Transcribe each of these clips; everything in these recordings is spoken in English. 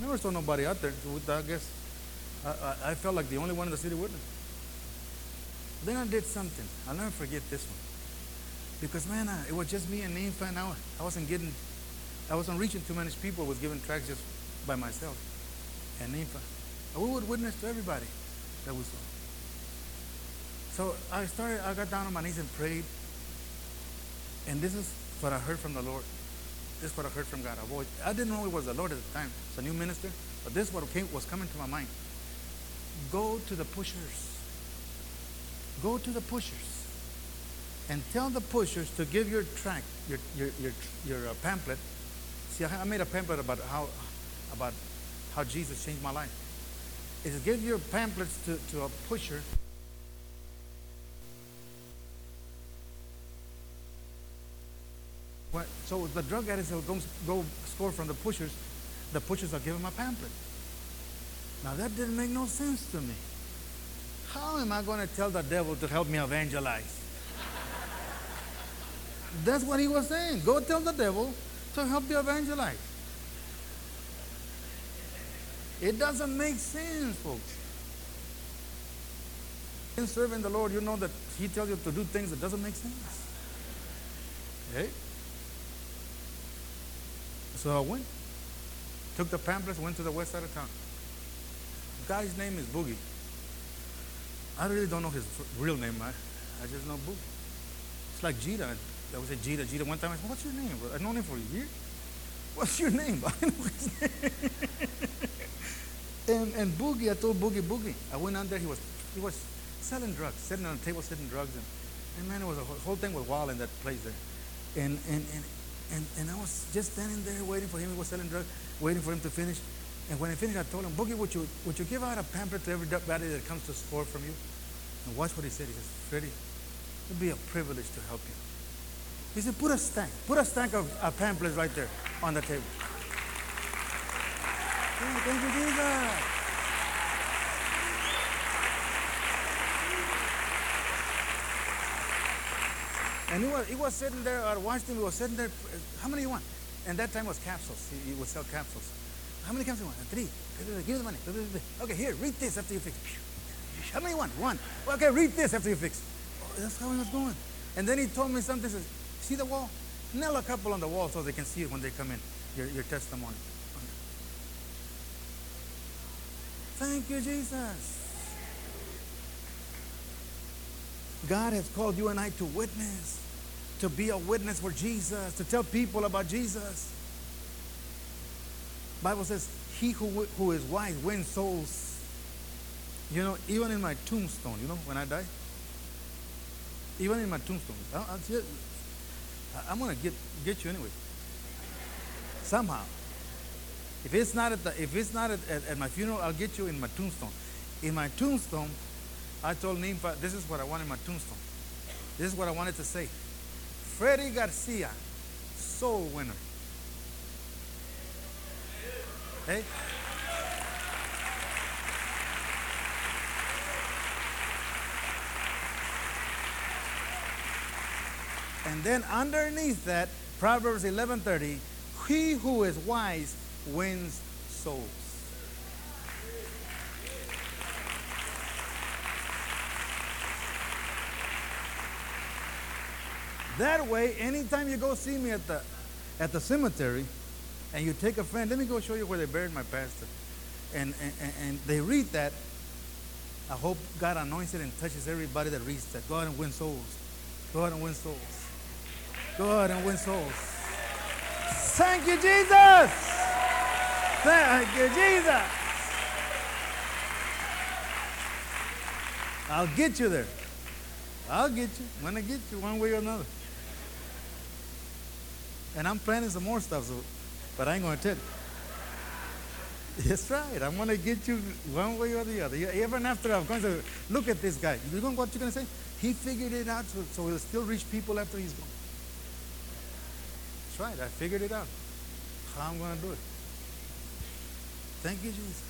Never saw nobody out there. So I guess I, I, I felt like the only one in the city witness. Then I did something. I'll never forget this one. Because, man, I, it was just me and Ninfa, and I, I wasn't getting, I wasn't reaching too many people. I was giving tracks just by myself and. And we would witness to everybody that we saw. So I started, I got down on my knees and prayed. And this is what I heard from the Lord. This is what I heard from God. I, didn't know it was the Lord at the time. It's a new minister. But this is what came, was coming to my mind. Go to the pushers. Go to the pushers and tell the pushers to give your tract, your, your, your, your uh, pamphlet. See, I made a pamphlet about how, about how Jesus changed my life. Is give your pamphlets to, to a pusher. What, so the drug addicts will go, go score from the pushers. The pushers are giving my pamphlet. Now that didn't make no sense to me. How am I going to tell the devil to help me evangelize? That's what he was saying. Go tell the devil to help you evangelize. It doesn't make sense, folks. In serving the Lord, you know that He tells you to do things that doesn't make sense. Okay? So I went, took the pamphlets, went to the west side of town. The guy's name is Boogie. I really don't know his real name. I, I just know Boogie. It's like Jita. I would say Jita, Jita. One time I said, What's your name? I've known him for a year. What's your name? I know his name. and, and Boogie, I told Boogie, Boogie. I went on there, he was, he was selling drugs, sitting on a table selling drugs. And, and man, it was a whole thing was wild in that place there. And, and, and, and, and I was just standing there waiting for him. He was selling drugs, waiting for him to finish. And when he finished, I told him, Boogie, would you, would you give out a pamphlet to everybody that comes to score from you? And watch what he said. He says, Freddie, it'd be a privilege to help you. He said, put a stack, put a stack of uh, pamphlets right there on the table. Thank you, Jesus. And he was, was sitting there, I watched him, he was sitting there, uh, how many you want? And that time was capsules. He, he would sell capsules. How many capsules you want? Three. Give me the money. Okay, here, read this after you fix. How many you want? One. Okay, read this after you fix. Oh, that's how he was going. And then he told me something. Says, See the wall? Nail a couple on the wall so they can see it when they come in, your, your testimony. Thank you, Jesus. God has called you and I to witness, to be a witness for Jesus, to tell people about Jesus. Bible says, he who, who is wise wins souls. You know, even in my tombstone, you know, when I die, even in my tombstone, I, I, I'm going to get, get you anyway. Somehow. If it's not at the, if it's not at, at, at, my funeral, I'll get you in my tombstone. In my tombstone, I told Ninfa, this is what I want in my tombstone. This is what I wanted to say. Freddie Garcia, soul winner. Hey? And then underneath that, Proverbs 11:30, he who is wise wins souls. That way, anytime you go see me at the at the cemetery and you take a friend, let me go show you where they buried my pastor. And, and, and they read that. I hope God anoints it and touches everybody that reads that. Go out and win souls. Go out and win souls. Go ahead and win souls. Thank you, Jesus. Thank you, Jesus. I'll get you there. I'll get you. I'm going to get you one way or another. And I'm planning some more stuff, so, but I ain't going to tell you. That's right. I'm going to get you one way or the other. Even after I'm going to look at this guy. You know what you're going to say? He figured it out so, so he'll still reach people after he's gone That's right. I figured it out. How I'm going to do it. Thank you, Jesus.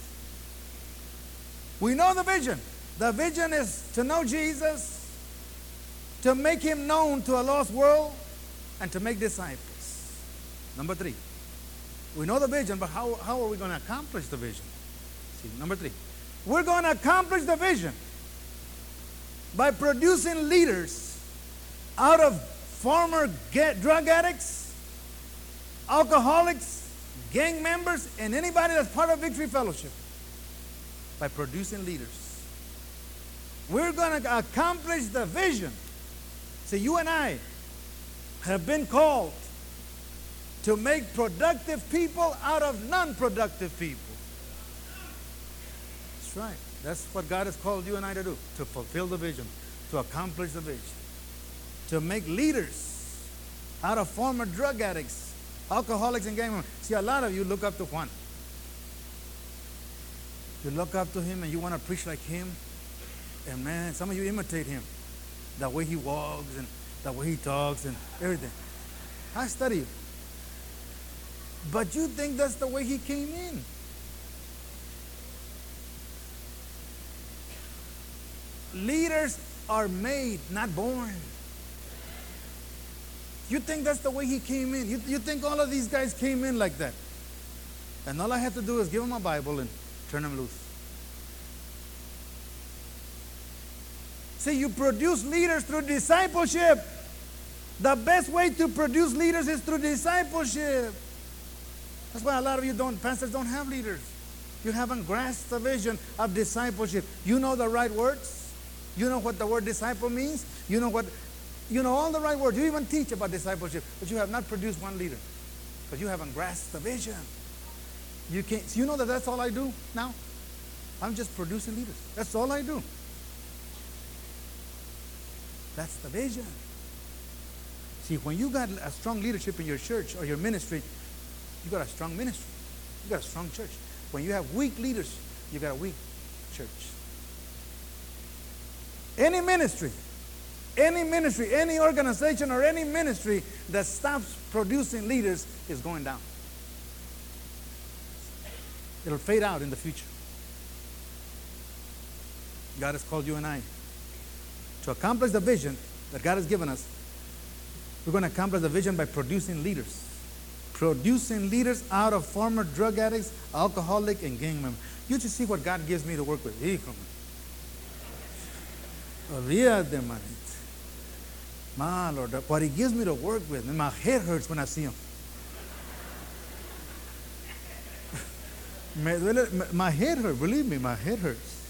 We know the vision. The vision is to know Jesus, to make him known to a lost world, and to make disciples. Number three, We know the vision, but how, how are we going to accomplish the vision? See, number three. We're going to accomplish the vision by producing leaders out of former drug addicts, alcoholics, gang members, and anybody that's part of Victory Fellowship. By producing leaders. We're going to accomplish the vision. See, you and I have been called to make productive people out of non productive people. That's right. That's what God has called you and I to do to fulfill the vision, to accomplish the vision, to make leaders out of former drug addicts, alcoholics, and gang members. See, a lot of you look up to Juan. You look up to him and you want to preach like him. And man, some of you imitate him. The way he walks and the way he talks and everything. I study But you think that's the way he came in. Leaders are made, not born. You think that's the way he came in? You, you think all of these guys came in like that? And all I had to do is give them a Bible and turn them loose. See, you produce leaders through discipleship. The best way to produce leaders is through discipleship. That's why a lot of you don't, pastors don't have leaders. You haven't grasped the vision of discipleship. You know the right words. You know what the word disciple means. You know what, you know all the right words. You even teach about discipleship, but you have not produced one leader because you haven't grasped the vision. You can't. You know that that's all I do now. I'm just producing leaders. That's all I do. That's the vision. See, when you got a strong leadership in your church or your ministry, you got a strong ministry. You got a strong church. When you have weak leaders, you got a weak church. Any ministry, any ministry, any organization, or any ministry that stops producing leaders is going down. It'll fade out in the future. God has called you and I to accomplish the vision that God has given us, we're going to accomplish the vision by producing leaders. Producing leaders out of former drug addicts, alcoholic, and gang members. You just see what God gives me to work with. Olvídate, manito. My Lord, what He gives me to work with, and my head hurts when I see Him. my head hurts, believe me, my head hurts.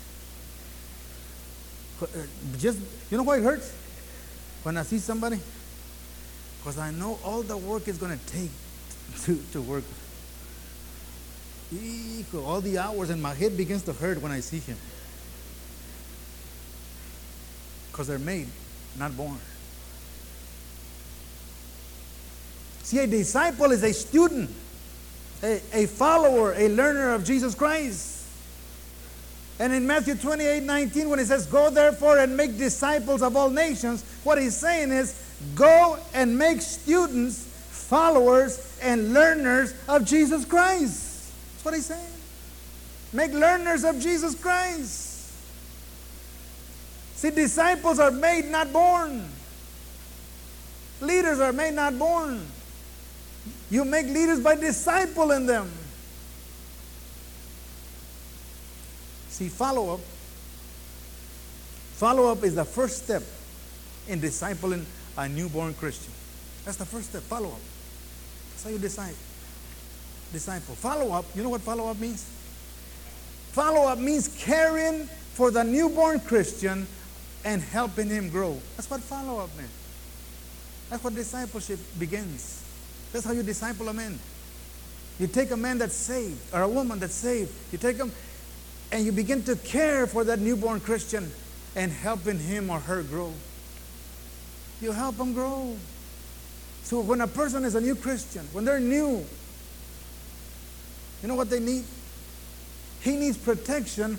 Uh, just, you know why it hurts? When I see somebody? Because I know all the work is going to take to, to work. All the hours and my head begins to hurt when I see him. Because they're made, not born. See, a disciple is a student, a, a follower, a learner of Jesus Christ. And in Matthew 28 19, when he says, Go therefore and make disciples of all nations, what he's saying is, Go and make students, followers, and learners of Jesus Christ. That's what he's saying. Make learners of Jesus Christ. See, disciples are made, not born. Leaders are made, not born. You make leaders by discipling them. See, follow up. Follow up is the first step in discipling a newborn Christian. That's the first step. Follow up. That's how you decide. Disciple. Follow up. You know what follow up means? Follow up means caring for the newborn Christian and helping him grow. That's what follow up means. That's what discipleship begins. That's how you disciple a man. You take a man that's saved or a woman that's saved. You take them and you begin to care for that newborn Christian and helping him or her grow. You help them grow. So when a person is a new Christian, when they're new, you know what they need? He needs protection.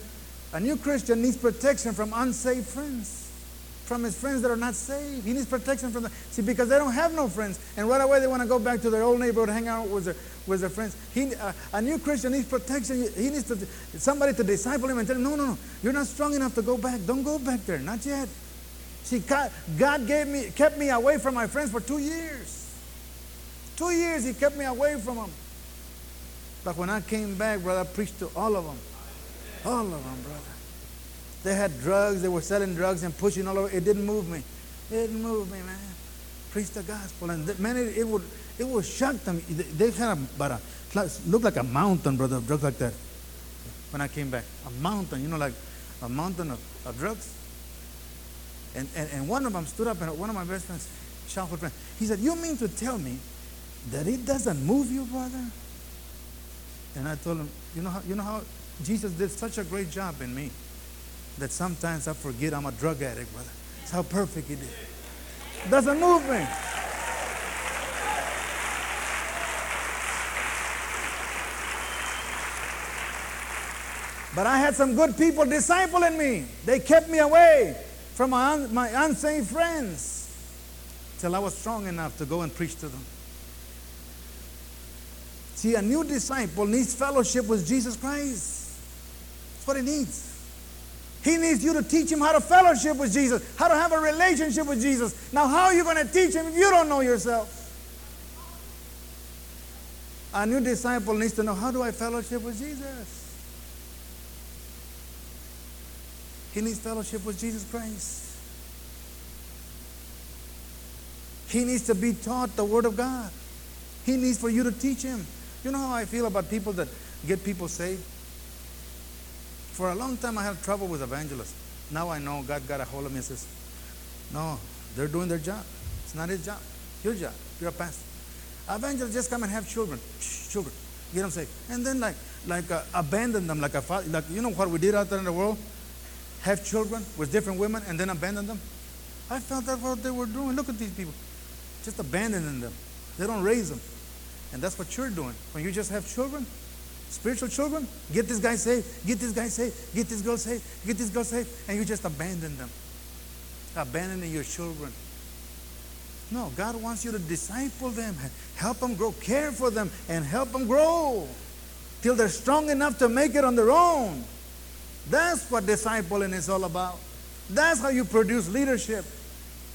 A new Christian needs protection from unsaved friends from his friends that are not saved. He needs protection from them. See, because they don't have no friends. And right away they want to go back to their old neighborhood, hang out with their, with their friends. He, uh, a new Christian needs protection. He needs to, somebody to disciple him and tell him, no, no, no, you're not strong enough to go back. Don't go back there. Not yet. See, God, God gave me, kept me away from my friends for two years. Two years he kept me away from them. But when I came back, brother, I preached to all of them. All of them, brother. They had drugs, they were selling drugs and pushing all over. It didn't move me. It didn't move me, man. Preach the gospel. And man, it, would it would shock them. They, kind of but a, looked like a mountain, brother, of drugs like that. When I came back. A mountain, you know, like a mountain of, of drugs. And, and, and one of them stood up and one of my best friends, childhood friend, he said, You mean to tell me that it doesn't move you, brother? And I told him, you know how, you know how Jesus did such a great job in me that sometimes I forget I'm a drug addict, brother. That's how perfect he did. Doesn't move me. But I had some good people discipling me. They kept me away from my, un- my unsaved friends till I was strong enough to go and preach to them. See, a new disciple needs fellowship with Jesus Christ. That's what he needs. He needs you to teach him how to fellowship with Jesus, how to have a relationship with Jesus. Now, how are you going to teach him if you don't know yourself? A new disciple needs to know how do I fellowship with Jesus? He needs fellowship with Jesus Christ. He needs to be taught the Word of God. He needs for you to teach him. You know how I feel about people that get people saved? For a long time, I had trouble with evangelists. Now I know God got a hold of me and says, No, they're doing their job. It's not his job. Your job. You're a pastor. Evangelists just come and have children. Shh, children. Get them saved. And then, like, like uh, abandon them, like a father. Like, you know what we did out there in the world? Have children with different women and then abandon them? I felt that's what they were doing. Look at these people. Just abandoning them. They don't raise them. And that's what you're doing. When you just have children, spiritual children, get this guy saved, get this guy saved, get this girl saved, get this girl saved, and you just abandon them. Abandoning your children. No, God wants you to disciple them, help them grow, care for them, and help them grow till they're strong enough to make it on their own. That's what discipling is all about. That's how you produce leadership.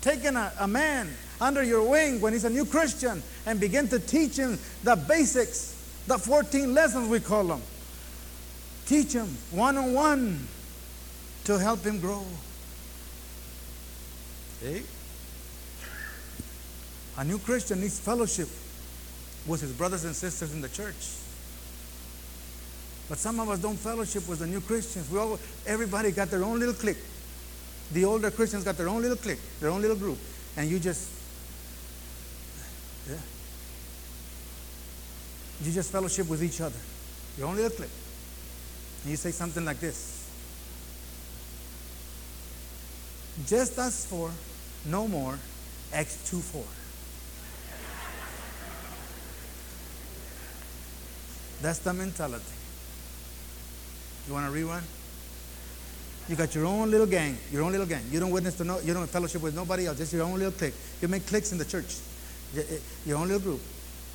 Taking a, a man under your wing when he's a new Christian and begin to teach him the basics, the 14 lessons we call them. Teach him one on one to help him grow. Hey? A new Christian needs fellowship with his brothers and sisters in the church. But some of us don't fellowship with the new Christians. We all, everybody got their own little clique. The older Christians got their own little clique, their own little group. And you just yeah. You just fellowship with each other. Your own little clique. And you say something like this. Just us four, no more, Acts 2 4. That's the mentality. You want to rerun? You got your own little gang, your own little gang. You don't witness to no, you don't fellowship with nobody else, just your own little clique. You make cliques in the church. Your own little group.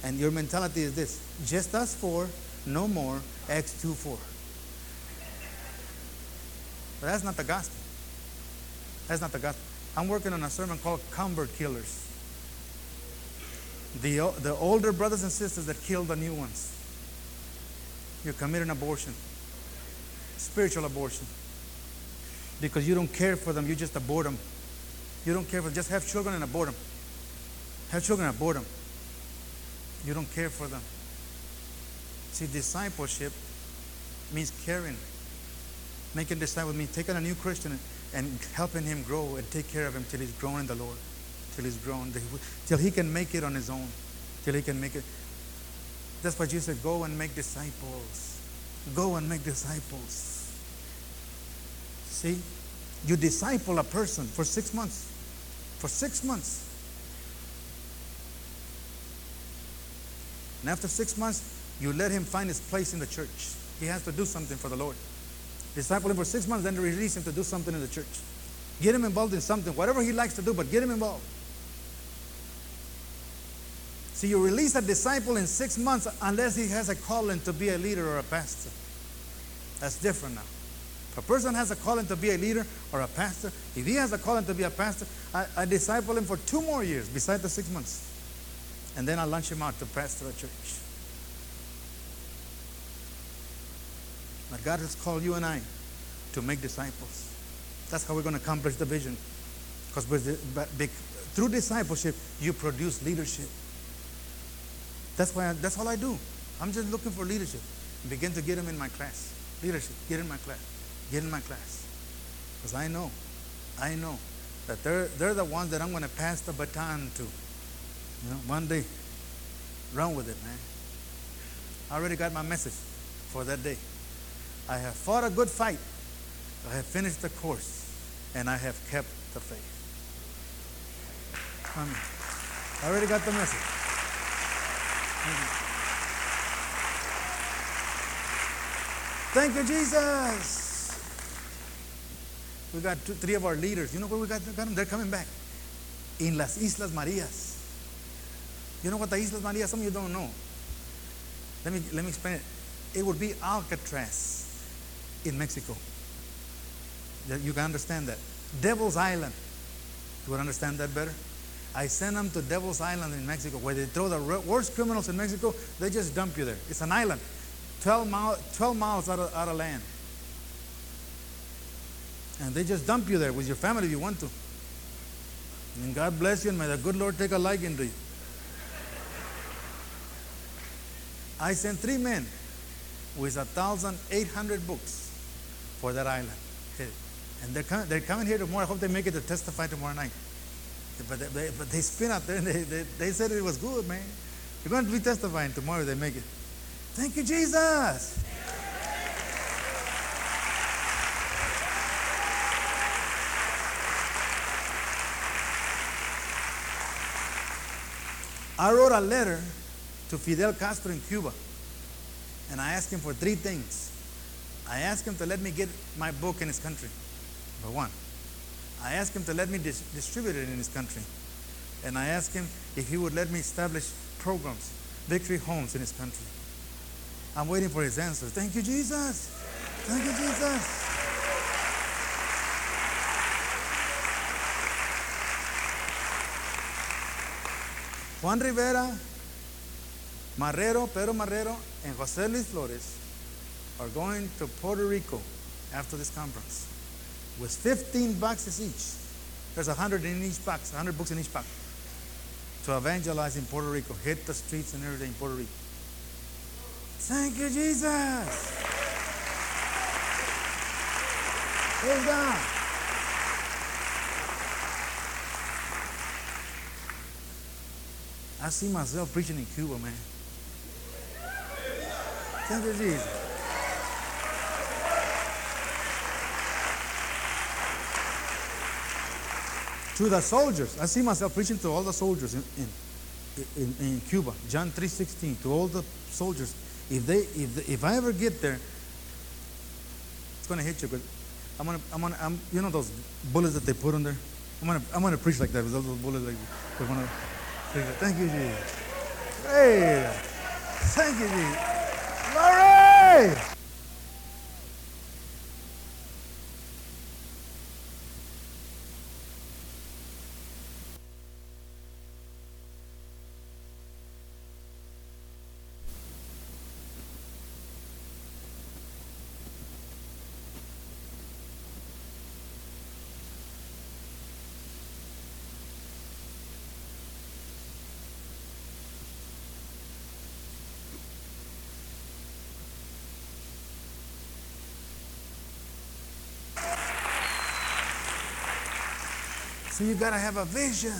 And your mentality is this just us four, no more, Acts 2 4. But that's not the gospel. That's not the gospel. I'm working on a sermon called Convert Killers. The, the older brothers and sisters that kill the new ones. You're committing abortion, spiritual abortion. Because you don't care for them, you just abort them. You don't care for them, just have children and abort them. Have children at boredom. You don't care for them. See, discipleship means caring. Making disciples means taking a new Christian and helping him grow and take care of him till he's grown in the Lord. Till he's grown, till he can make it on his own. Till he can make it. That's why Jesus said, Go and make disciples. Go and make disciples. See, you disciple a person for six months. For six months. And after six months, you let him find his place in the church. He has to do something for the Lord. Disciple him for six months, then release him to do something in the church. Get him involved in something, whatever he likes to do, but get him involved. See, you release a disciple in six months unless he has a calling to be a leader or a pastor. That's different now. If a person has a calling to be a leader or a pastor, if he has a calling to be a pastor, I, I disciple him for two more years besides the six months and then I launch him out to pastor a church. But God has called you and I to make disciples. That's how we're going to accomplish the vision. Because through discipleship, you produce leadership. That's why I, that's all I do. I'm just looking for leadership. Begin to get them in my class. Leadership, get in my class. Get in my class. Because I know, I know that they're, they're the ones that I'm going to pass the baton to. You know, one day, run with it, man. I already got my message for that day. I have fought a good fight. I have finished the course, and I have kept the faith. Amen. I already got the message. Thank you, Jesus. We got two, three of our leaders. You know where we got, got them? They're coming back. In las Islas Marias. You know what the Islas Marias? Some of you don't know. Let me, let me explain it. It would be Alcatraz in Mexico. You can understand that. Devil's Island. You would understand that better? I sent them to Devil's Island in Mexico, where they throw the worst criminals in Mexico. They just dump you there. It's an island, 12, mile, 12 miles out of, out of land. And they just dump you there with your family if you want to. And God bless you, and may the good Lord take a liking to you. I sent three men with 1,800 books for that island. And they're, coming, they're coming here tomorrow. I hope they make it to testify tomorrow night. But they, they, but they spin out there and they, they, they said it was good, man. You're going to be testifying tomorrow if they make it. Thank you, Jesus. I wrote a letter to Fidel Castro in Cuba, and I asked him for three things. I asked him to let me get my book in his country, number one. I asked him to let me dis- distribute it in his country. And I asked him if he would let me establish programs, victory homes in his country. I'm waiting for his answer. Thank you, Jesus. Thank you, Jesus. Juan Rivera, Marrero, Pedro Marrero, and Jose Luis Flores are going to Puerto Rico after this conference with 15 boxes each. There's 100 in each box, 100 books in each box. To evangelize in Puerto Rico, hit the streets and everything in Puerto Rico. Thank you, Jesus. Praise God. I see myself preaching in Cuba, man. You, Jesus. to the soldiers. I see myself preaching to all the soldiers in, in, in, in Cuba. John 3.16, to all the soldiers. If, they, if, if I ever get there, it's going to hit you. But I'm going to, I'm going to, I'm, you know those bullets that they put on there? I'm going to, I'm going to preach like that with all those bullets like they're going to Thank you, Jesus. Hey, thank you, Jesus. Glory! So you got to have a vision.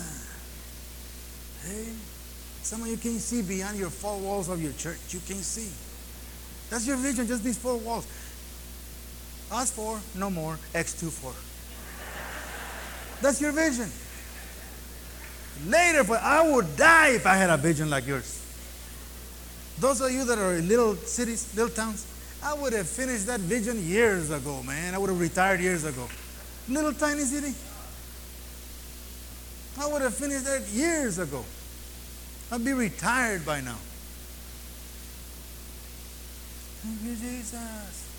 Hey, some of you can't see beyond your four walls of your church. You can't see. That's your vision, just these four walls. Us four, no more. Acts 2 four. That's your vision. Later, but I would die if I had a vision like yours. Those of you that are in little cities, little towns, I would have finished that vision years ago, man. I would have retired years ago. Little tiny city. I would have finished that years ago. I'd be retired by now. Thank you, Jesus.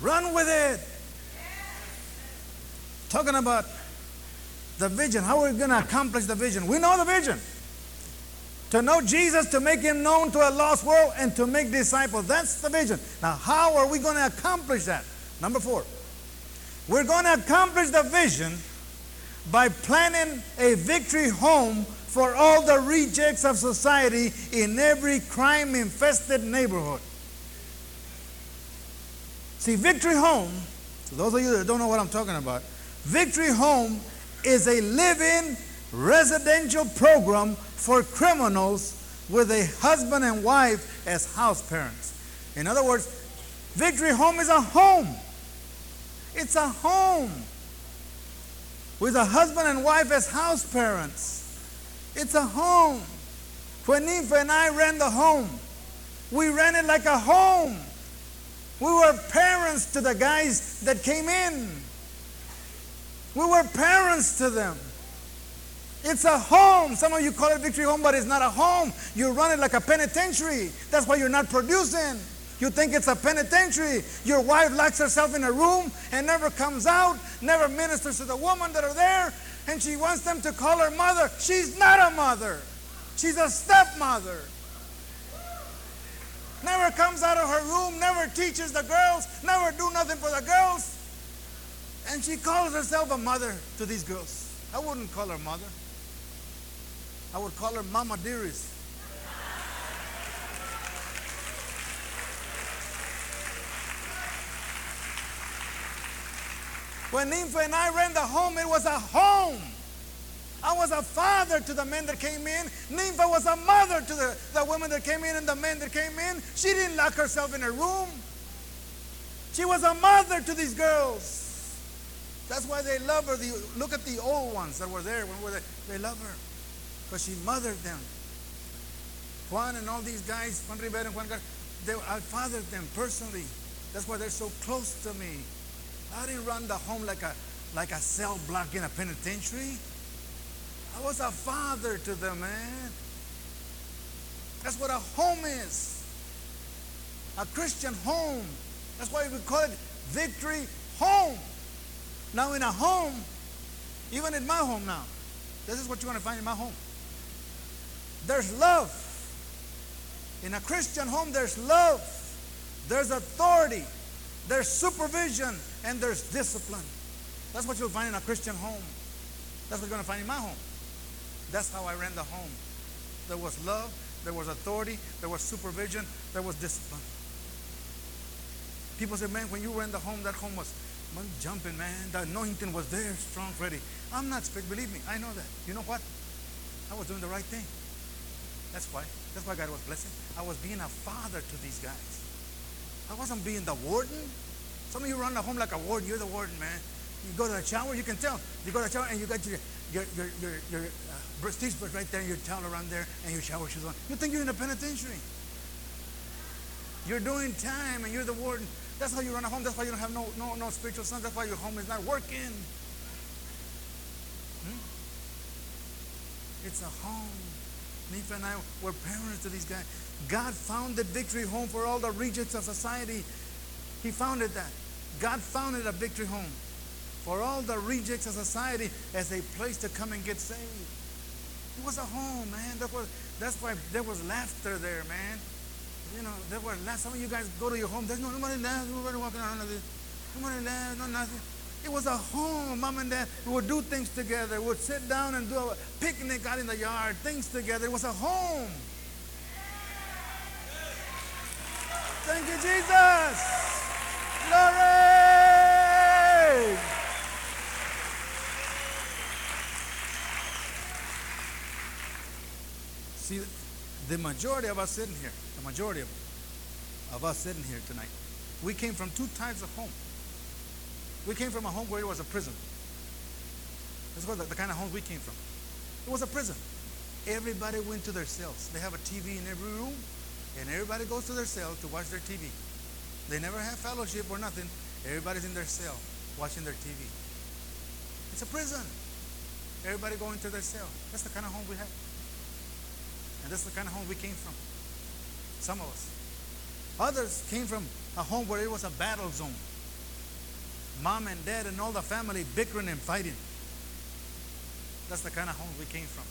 Run with it. Talking about the vision. How are we going to accomplish the vision? We know the vision To know Jesus, to make him known to a lost world, and to make disciples. That's the vision. Now, how are we going to accomplish that? Number four. We're going to accomplish the vision by planning a victory home for all the rejects of society in every crime infested neighborhood. See, Victory Home, for those of you that don't know what I'm talking about, Victory Home is a living residential program for criminals with a husband and wife as house parents. In other words, Victory Home is a home. It's a home with a husband and wife as house parents. It's a home. Ninfa and I ran the home, we ran it like a home. We were parents to the guys that came in. We were parents to them. It's a home. Some of you call it victory home, but it's not a home. You run it like a penitentiary. That's why you're not producing. You think it's a penitentiary. Your wife locks herself in a room and never comes out, never ministers to the women that are there, and she wants them to call her mother. She's not a mother, she's a stepmother. Never comes out of her room, never teaches the girls, never do nothing for the girls. And she calls herself a mother to these girls. I wouldn't call her mother. I would call her Mama Dearest. When Ninfa and I ran the home, it was a home. I was a father to the men that came in. Ninfa was a mother to the, the women that came in and the men that came in. She didn't lock herself in a room. She was a mother to these girls. That's why they love her. The, look at the old ones that were there when we were there. They love her because she mothered them. Juan and all these guys, Juan Rivera and Juan Gar, they, I fathered them personally. That's why they're so close to me. I didn't run the home like a, like a cell block in a penitentiary. I was a father to them, man. That's what a home is. A Christian home. That's why we call it victory home. Now, in a home, even in my home now, this is what you're to find in my home. There's love. In a Christian home, there's love, there's authority, there's supervision, and there's discipline. That's what you'll find in a Christian home. That's what you're going to find in my home. That's how I ran the home. There was love, there was authority, there was supervision, there was discipline. People say, man, when you ran the home, that home was man, jumping, man. The anointing was there, strong, ready. I'm not speak. Believe me, I know that. You know what? I was doing the right thing. That's why. That's why God was blessing. I was being a father to these guys. I wasn't being the warden. Some of you run the home like a warden. You're the warden, man. You go to the shower, you can tell. You go to the shower and you got your your your your, your uh, brush right there, and your towel around there, and your shower shoes on. You think you're in a penitentiary. You're doing time, and you're the warden. That's how you run a home. That's why you don't have no no no spiritual sons. That's why your home is not working. Hmm? It's a home. Ninfa and I were parents to these guys. God founded the Victory Home for all the rejects of society. He founded that. God founded a Victory Home for all the rejects of society as a place to come and get saved. It was a home, man. That was, that's why there was laughter there, man. You know, there were some of you guys go to your home. There's no nobody laughs, nobody walking around. Nobody laughs, no nothing. It was a home. Mom and dad would do things together. Would sit down and do a picnic out in the yard. Things together. It was a home. Thank you, Jesus. Glory. See, the majority of us sitting here, the majority of, of us sitting here tonight, we came from two types of home. We came from a home where it was a prison. That's what the, the kind of home we came from. It was a prison. Everybody went to their cells. They have a TV in every room, and everybody goes to their cell to watch their TV. They never have fellowship or nothing. Everybody's in their cell watching their TV. It's a prison. Everybody going to their cell. That's the kind of home we have. And that's the kind of home we came from. Some of us. Others came from a home where it was a battle zone. Mom and dad and all the family bickering and fighting. That's the kind of home we came from.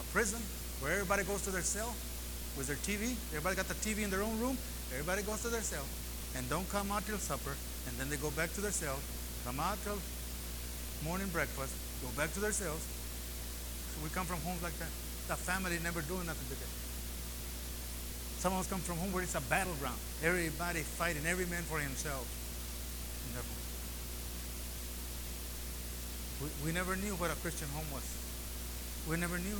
A prison where everybody goes to their cell with their TV. Everybody got the TV in their own room. Everybody goes to their cell and don't come out till supper. And then they go back to their cell, come out till morning breakfast, go back to their cells. So we come from homes like that. The family never doing nothing together. Some of us come from home where it's a battleground. Everybody fighting, every man for himself. We, we never knew what a Christian home was. We never knew.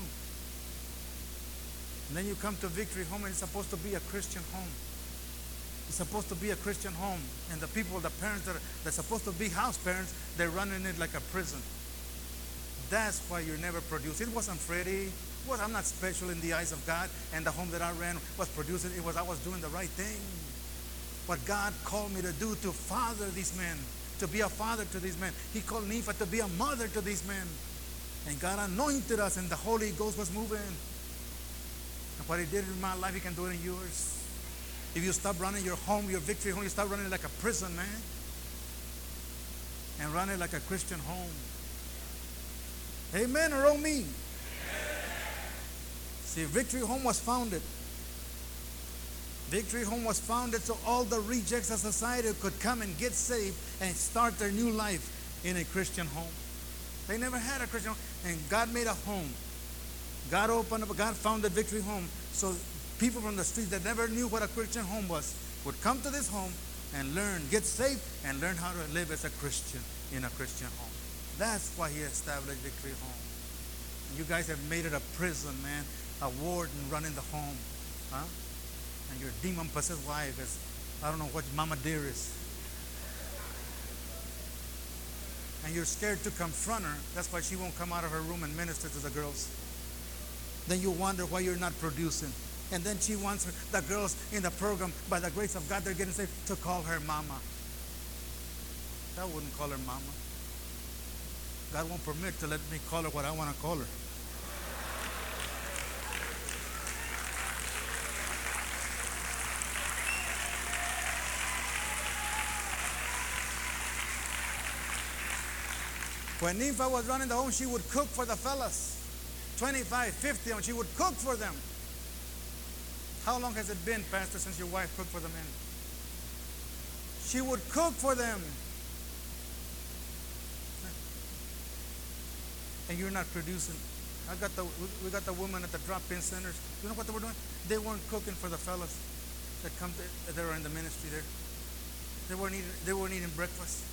And then you come to Victory Home and it's supposed to be a Christian home. It's supposed to be a Christian home. And the people, the parents that are supposed to be house parents, they're running it like a prison. That's why you're never produce. It wasn't Freddie. Was, I'm not special in the eyes of God. And the home that I ran was producing. It was I was doing the right thing. What God called me to do to father these men, to be a father to these men. He called Ninfa to be a mother to these men. And God anointed us, and the Holy Ghost was moving. And what He did in my life, He can do it in yours. If you stop running your home, your victory home, you start running like a prison, man. And run it like a Christian home. Amen or oh me? See, Victory Home was founded. Victory Home was founded so all the rejects of society could come and get saved and start their new life in a Christian home. They never had a Christian home, and God made a home. God opened up, God founded Victory Home so people from the streets that never knew what a Christian home was would come to this home and learn, get saved, and learn how to live as a Christian in a Christian home. That's why he established Victory Home. You guys have made it a prison, man, a warden running the home. Huh? And your demon possessed wife is, I don't know what Mama Dearest. And you're scared to confront her. That's why she won't come out of her room and minister to the girls. Then you wonder why you're not producing. And then she wants the girls in the program, by the grace of God, they're getting saved, to call her mama. I wouldn't call her mama. God won't permit to let me call her what I want to call her. When Ninfa was running the home, she would cook for the fellas. 25, 50, and she would cook for them. How long has it been, Pastor, since your wife cooked for the men? She would cook for them. And you're not producing. I got the we got the women at the drop-in centers. You know what they were doing? They weren't cooking for the fellas that come to, that are in the ministry there. They weren't eating they weren't eating breakfast.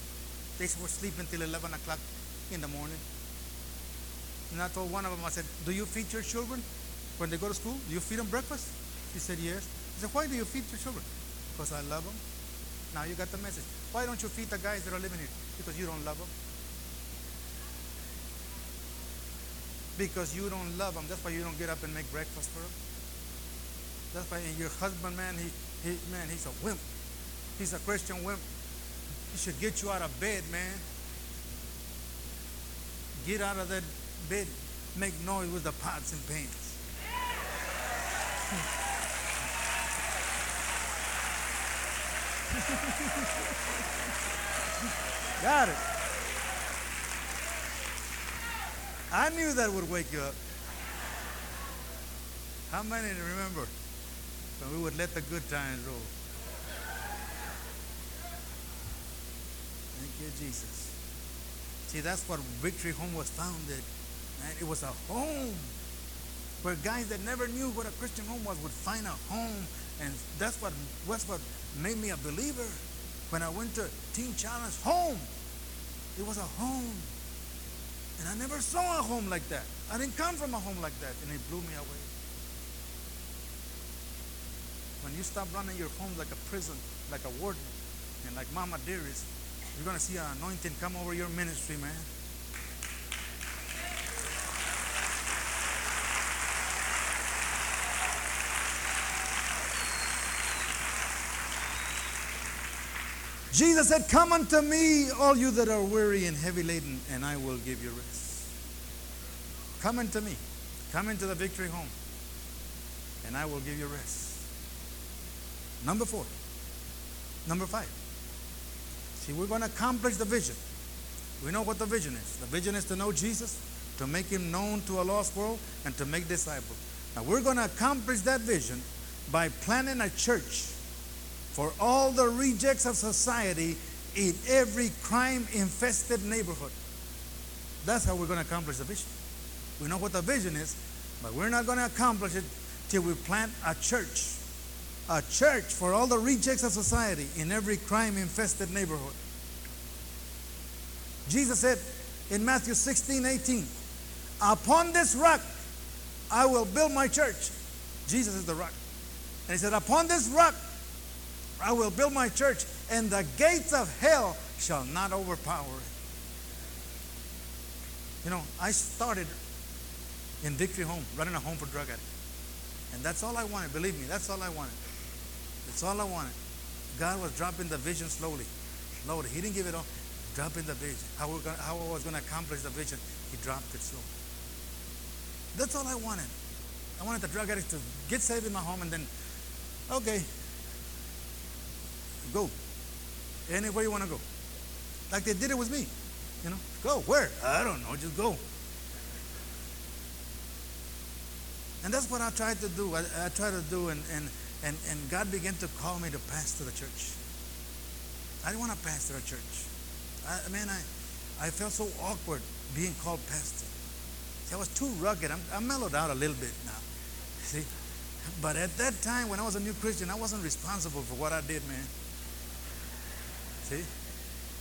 They were sleeping till eleven o'clock in the morning. And I told one of them, I said, Do you feed your children when they go to school? Do you feed them breakfast? He said, Yes. He said, Why do you feed your children? Because I love them. Now you got the message. Why don't you feed the guys that are living here? Because you don't love them. Because you don't love them. That's why you don't get up and make breakfast for them. That's why your husband, man, he, he man, he's a wimp. He's a Christian wimp. He should get you out of bed, man. Get out of that bed. Make noise with the pots and pans. Got it. I knew that would wake you up. How many remember when we would let the good times roll? Thank you, Jesus. See, that's what Victory Home was founded. Man, it was a home where guys that never knew what a Christian home was would find a home, and that's what that's what made me a believer. When I went to Teen Challenge, home. It was a home. And I never saw a home like that. I didn't come from a home like that, and it blew me away. When you stop running your home like a prison, like a warden, and like Mama Dearest, you're going to see an anointing come over your ministry, man. Jesus said, Come unto me, all you that are weary and heavy laden, and I will give you rest. Come unto me. Come into the victory home, and I will give you rest. Number four. Number five. See, we're going to accomplish the vision. We know what the vision is. The vision is to know Jesus, to make him known to a lost world, and to make disciples. Now we're going to accomplish that vision by planning a church for all the rejects of society in every crime infested neighborhood. That's how we're going to accomplish the vision. We know what the vision is, but we're not going to accomplish it till we plant a church. A church for all the rejects of society in every crime infested neighborhood. Jesus said in Matthew 16 18, Upon this rock I will build my church. Jesus is the rock. And he said, Upon this rock I will build my church, and the gates of hell shall not overpower it. You know, I started in Victory Home, running a home for drug addicts. And that's all I wanted. Believe me, that's all I wanted. That's all I wanted. God was dropping the vision slowly. Slowly. He didn't give it all. Dropping the vision. How, we're gonna, how I was going to accomplish the vision. He dropped it slowly. That's all I wanted. I wanted the drug addict to get saved in my home and then, okay, go. Anywhere you want to go. Like they did it with me. You know, go. Where? I don't know. Just go. And that's what I tried to do. I, I tried to do, and, and, and, and God began to call me to pastor the church. I didn't want to pastor a church. I, man, I, I felt so awkward being called pastor. See, I was too rugged. I'm, I'm mellowed out a little bit now. See? But at that time, when I was a new Christian, I wasn't responsible for what I did, man. See?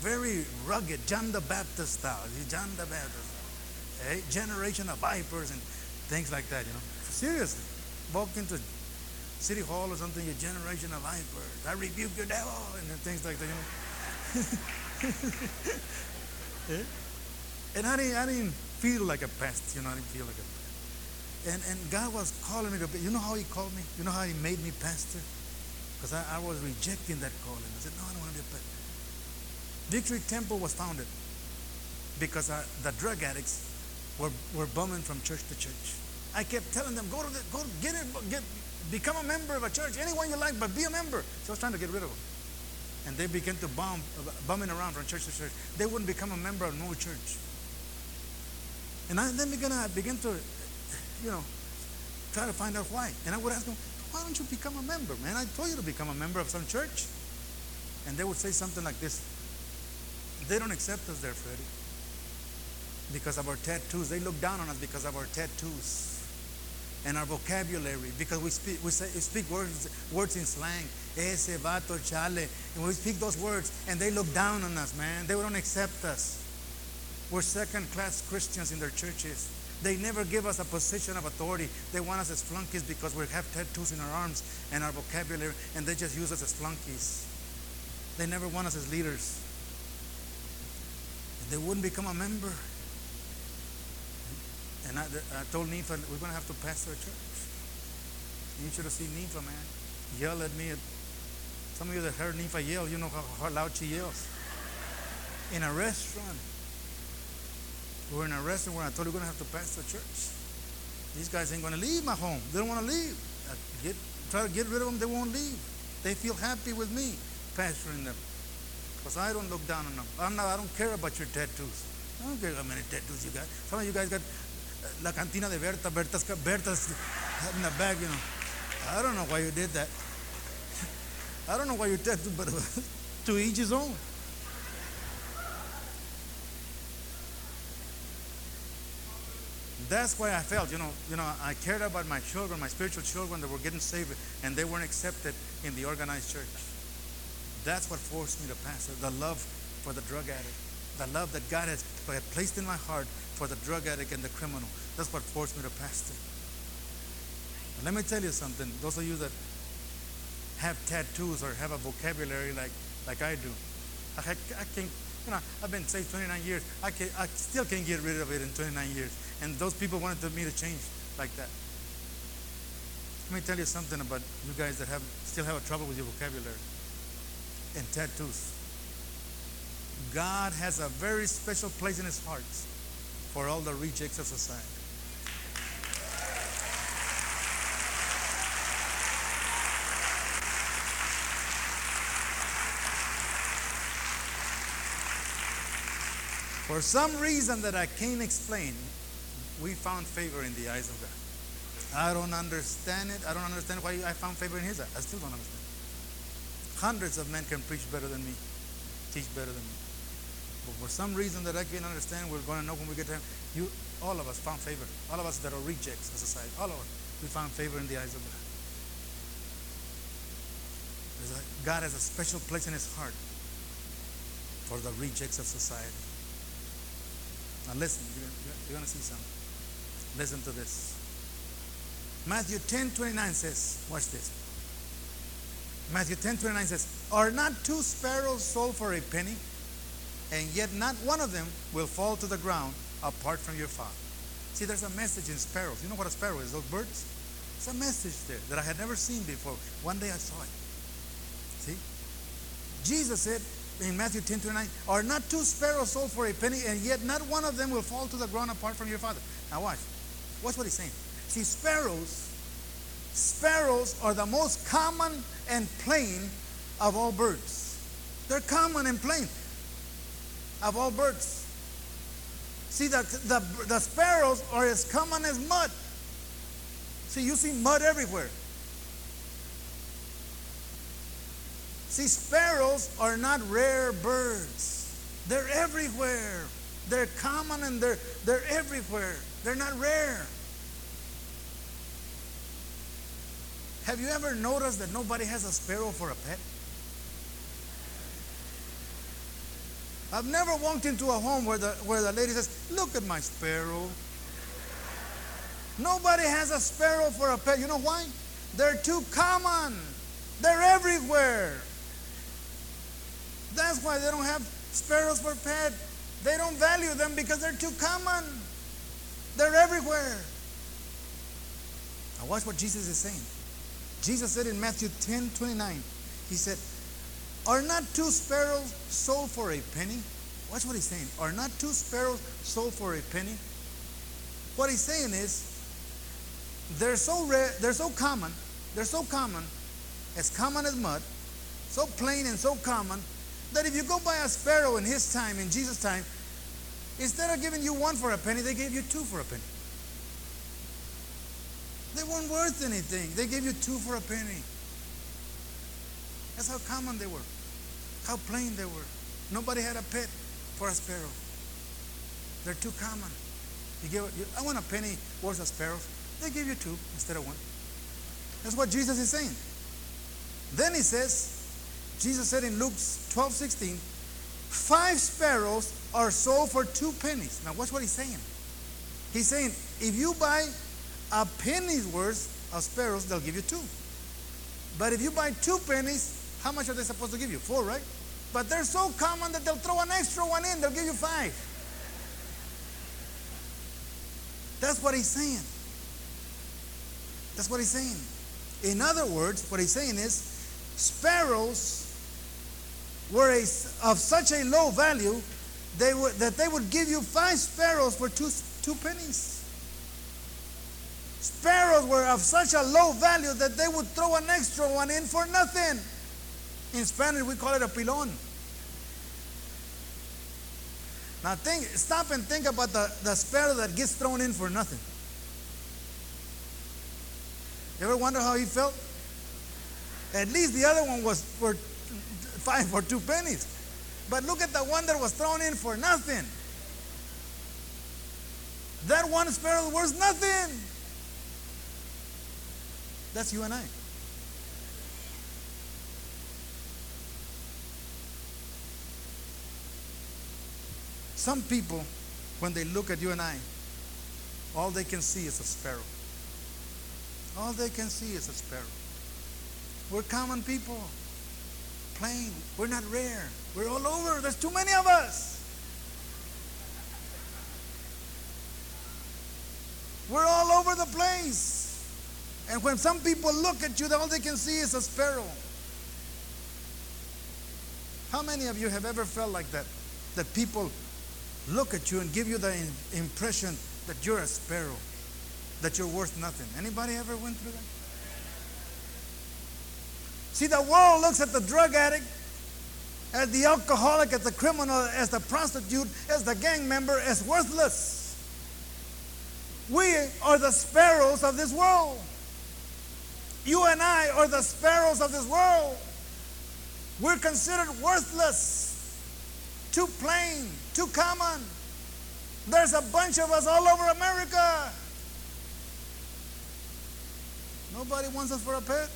Very rugged, John the Baptist style. John the Baptist. A generation of vipers and things like that, you know. Seriously. Walk into City Hall or something, your generation of vipers. I rebuke your devil and things like that, you know. Eh? and I didn't, I didn't feel like a pastor, you know, I didn't feel like a and, and God was calling me to be, you know how he called me? You know how he made me pastor? Because I, I was rejecting that calling. I said, no, I don't want to be a pastor. Victory Temple was founded because our, the drug addicts were, were bumming from church to church. I kept telling them, go to the, go get it, get, become a member of a church, anyone you like, but be a member. So I was trying to get rid of them. And they began to bomb, bumming around from church to church. They wouldn't become a member of no church. And I then began, I began to, you know, try to find out why. And I would ask them, why don't you become a member, man? I told you to become a member of some church. And they would say something like this. They don't accept us there, Freddie. Because of our tattoos. They look down on us because of our tattoos and our vocabulary because we speak, we, say, we speak words, words in slang. Ese, vato, chale. And we speak those words and they look down on us, man. They don't accept us. We're second class Christians in their churches. They never give us a position of authority. They want us as flunkies because we have tattoos in our arms and our vocabulary, and they just use us as flunkies. They never want us as leaders. They wouldn't become a member. And I, I told Ninfa, we're going to have to pastor a church. You should have seen Ninfa, man. Yell at me. Some of you that heard Ninfa yell, you know how, how loud she yells. In a restaurant. We were in a restaurant where I told you we're going to have to pastor a church. These guys ain't going to leave my home. They don't want to leave. I get, try to get rid of them, they won't leave. They feel happy with me pastoring them. Because I don't look down on them. I'm not, I don't care about your tattoos. I don't care how many tattoos you got. Some of you guys got uh, la cantina de Berta, Berta's, Berta's in the bag, you know. I don't know why you did that. I don't know why you that, but to each his own. That's why I felt, you know, you know, I cared about my children, my spiritual children that were getting saved, and they weren't accepted in the organized church. That's what forced me to pastor the love for the drug addict, the love that God has placed in my heart for the drug addict and the criminal. That's what forced me to pastor. Let me tell you something. Those of you that have tattoos or have a vocabulary like, like I do, I, I can't, you know, I've been saved 29 years. I, can, I still can't get rid of it in 29 years. And those people wanted me to change like that. Let me tell you something about you guys that have still have a trouble with your vocabulary and tattoos. God has a very special place in his heart for all the rejects of society. For some reason that I can't explain, we found favor in the eyes of God. I don't understand it. I don't understand why I found favor in his eye. I still don't understand. Hundreds of men can preach better than me, teach better than me. But for some reason that I can't understand, we're going to know when we get there. You, all of us found favor. All of us that are rejects of society, all of us, we found favor in the eyes of God. God has a special place in his heart for the rejects of society. Now listen, you're, you're going to see something. Listen to this. Matthew 10 29 says, watch this. Matthew 10 29 says, Are not two sparrows sold for a penny? And yet not one of them will fall to the ground apart from your Father. See, there's a message in sparrows. You know what a sparrow is? Those birds? It's a message there that I had never seen before. One day I saw it. See? Jesus said in Matthew 10 29, Are not two sparrows sold for a penny, and yet not one of them will fall to the ground apart from your Father? Now, watch. Watch what he's saying. See, sparrows, sparrows are the most common and plain of all birds. They're common and plain of all birds. See, the, the, the sparrows are as common as mud. See, you see mud everywhere. See, sparrows are not rare birds. They're everywhere. They're common and they're, they're everywhere. They're not rare. Have you ever noticed that nobody has a sparrow for a pet? I've never walked into a home where the, where the lady says, Look at my sparrow. Nobody has a sparrow for a pet. You know why? They're too common, they're everywhere. That's why they don't have sparrows for pet. They don't value them because they're too common. They're everywhere. Now watch what Jesus is saying. Jesus said in Matthew 10 29, He said, are not two sparrows sold for a penny? Watch what he's saying. Are not two sparrows sold for a penny? What he's saying is, they're so rare, they're so common, they're so common, as common as mud, so plain and so common, that if you go buy a sparrow in his time, in Jesus' time, instead of giving you one for a penny, they gave you two for a penny. They weren't worth anything. They gave you two for a penny. That's how common they were, how plain they were. Nobody had a pet for a sparrow. They're too common. You give, you, I want a penny worth of sparrows. They give you two instead of one. That's what Jesus is saying. Then he says, Jesus said in Luke 12 16, five sparrows are sold for two pennies. Now, watch what he's saying. He's saying, if you buy a penny's worth of sparrows, they'll give you two. But if you buy two pennies, how much are they supposed to give you? Four, right? But they're so common that they'll throw an extra one in. They'll give you five. That's what he's saying. That's what he's saying. In other words, what he's saying is sparrows were a, of such a low value they that they would give you five sparrows for two, two pennies. Sparrows were of such a low value that they would throw an extra one in for nothing. In Spanish, we call it a pilon. Now, think, stop and think about the, the sparrow that gets thrown in for nothing. You ever wonder how he felt? At least the other one was for five or two pennies. But look at the one that was thrown in for nothing. That one sparrow was nothing. That's you and I. Some people, when they look at you and I, all they can see is a sparrow. All they can see is a sparrow. We're common people, plain. We're not rare. We're all over. There's too many of us. We're all over the place. And when some people look at you, the all they can see is a sparrow. How many of you have ever felt like that? That people look at you and give you the impression that you're a sparrow, that you're worth nothing. Anybody ever went through that? See, the world looks at the drug addict, as the alcoholic, as the criminal, as the prostitute, as the gang member, as worthless. We are the sparrows of this world. You and I are the sparrows of this world. We're considered worthless, too plain, too common. There's a bunch of us all over America. Nobody wants us for a pet.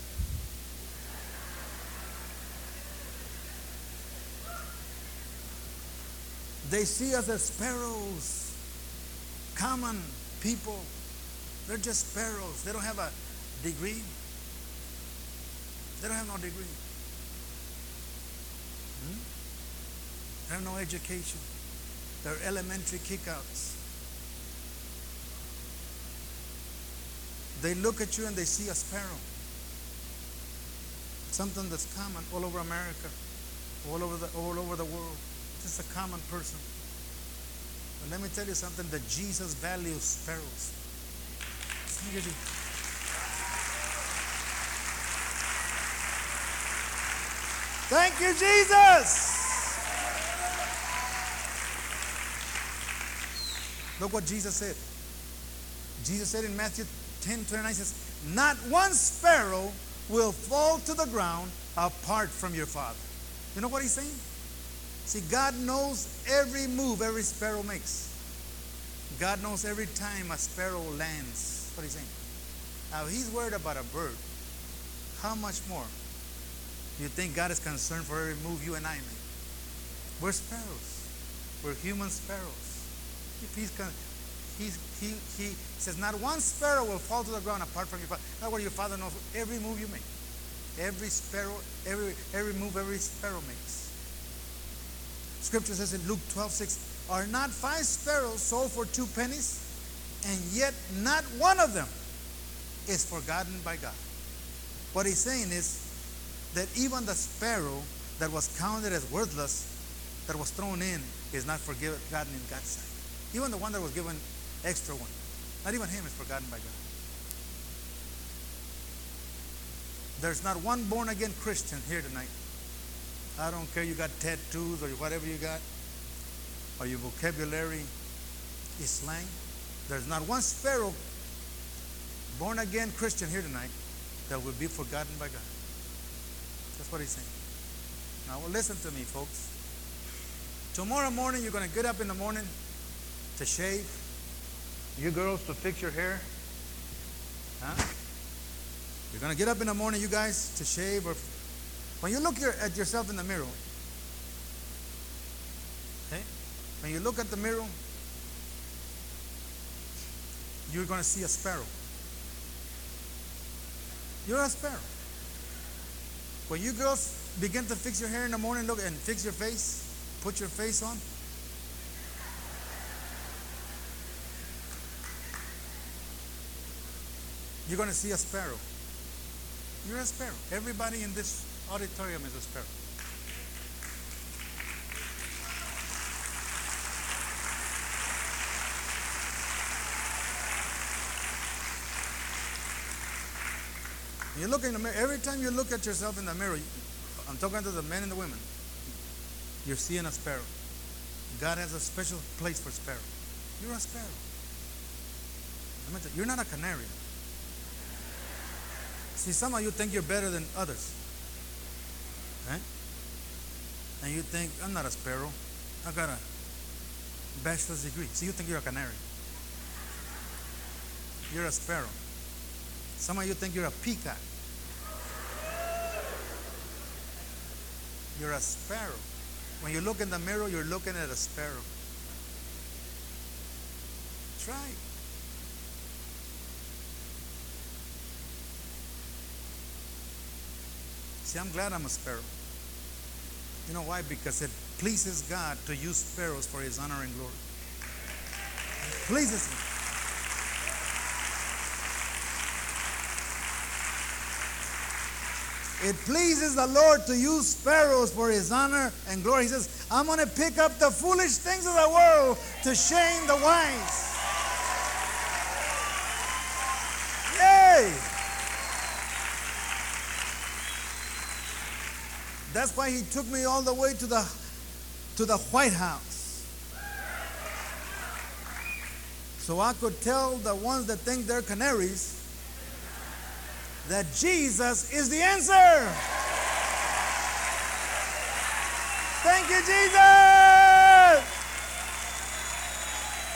They see us as sparrows, common people. They're just sparrows. They don't have a degree. They don't have no degree. Hmm? They have no education. They're elementary kickouts. They look at you and they see a sparrow. Something that's common all over America, all over the, all over the world. Just a common person. But let me tell you something that Jesus values sparrows. Thank you, Jesus. Look what Jesus said. Jesus said in Matthew 10 29 says, Not one sparrow will fall to the ground apart from your Father. You know what he's saying? See, God knows every move every sparrow makes. God knows every time a sparrow lands. What he's saying. Now, he's worried about a bird. How much more? You think God is concerned for every move you and I make? We're sparrows. We're human sparrows. If he's con- he's, he, he says, not one sparrow will fall to the ground apart from your father. Not what your father knows every move you make. Every sparrow, every, every move every sparrow makes. Scripture says in Luke 12, 6, Are not five sparrows sold for two pennies? And yet not one of them is forgotten by God. What he's saying is that even the sparrow that was counted as worthless, that was thrown in, is not forgotten in God's sight. Even the one that was given extra one, not even him is forgotten by God. There's not one born again Christian here tonight I don't care you got tattoos or whatever you got, or your vocabulary is slang. There's not one sparrow born again Christian here tonight that will be forgotten by God. That's what he's saying. Now, listen to me, folks. Tomorrow morning, you're going to get up in the morning to shave. You girls to fix your hair. Huh? You're going to get up in the morning, you guys, to shave or when you look your, at yourself in the mirror, okay? When you look at the mirror, you're going to see a sparrow. You're a sparrow. When you girls begin to fix your hair in the morning, look and fix your face, put your face on. You're going to see a sparrow. You're a sparrow. Everybody in this auditorium is a sparrow. You look in the mirror, every time you look at yourself in the mirror, I'm talking to the men and the women, you're seeing a sparrow. God has a special place for sparrow. You're a sparrow. You're not a canary. See, some of you think you're better than others. Right? And you think, I'm not a sparrow. I got a bachelor's degree. See, you think you're a canary. You're a sparrow. Some of you think you're a peacock. You're a sparrow. When you look in the mirror, you're looking at a sparrow. Try. See, I'm glad I'm a sparrow. You know why? Because it pleases God to use sparrows for his honor and glory. It pleases him. It pleases the Lord to use sparrows for his honor and glory. He says, I'm going to pick up the foolish things of the world to shame the wise. Yay! That's why he took me all the way to the, to the White House. so I could tell the ones that think they're canaries that Jesus is the answer. Thank you, Jesus.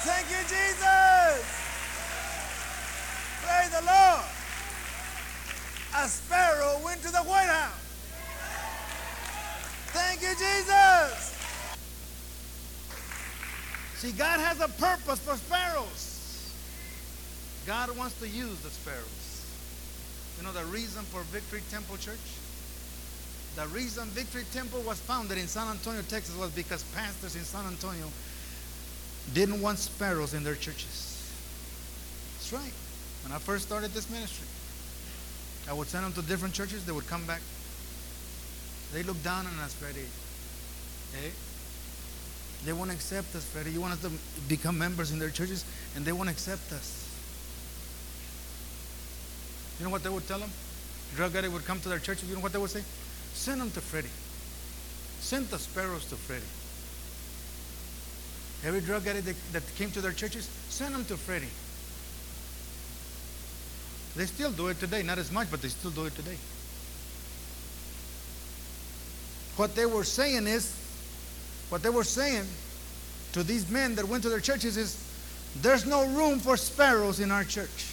Thank you, Jesus. Praise the Lord. A sparrow went to the White House. Thank you, Jesus. See, God has a purpose for sparrows. God wants to use the sparrows. You know the reason for Victory Temple Church? The reason Victory Temple was founded in San Antonio, Texas was because pastors in San Antonio didn't want sparrows in their churches. That's right. When I first started this ministry, I would send them to different churches. They would come back. They look down on us, Freddie. Hey? They won't accept us, Freddie. You want us to become members in their churches, and they won't accept us. You know what they would tell them? Drug addict would come to their churches. You know what they would say? Send them to Freddie. Send the sparrows to Freddie. Every drug addict that, that came to their churches, send them to Freddie. They still do it today. Not as much, but they still do it today. What they were saying is, what they were saying to these men that went to their churches is, there's no room for sparrows in our church.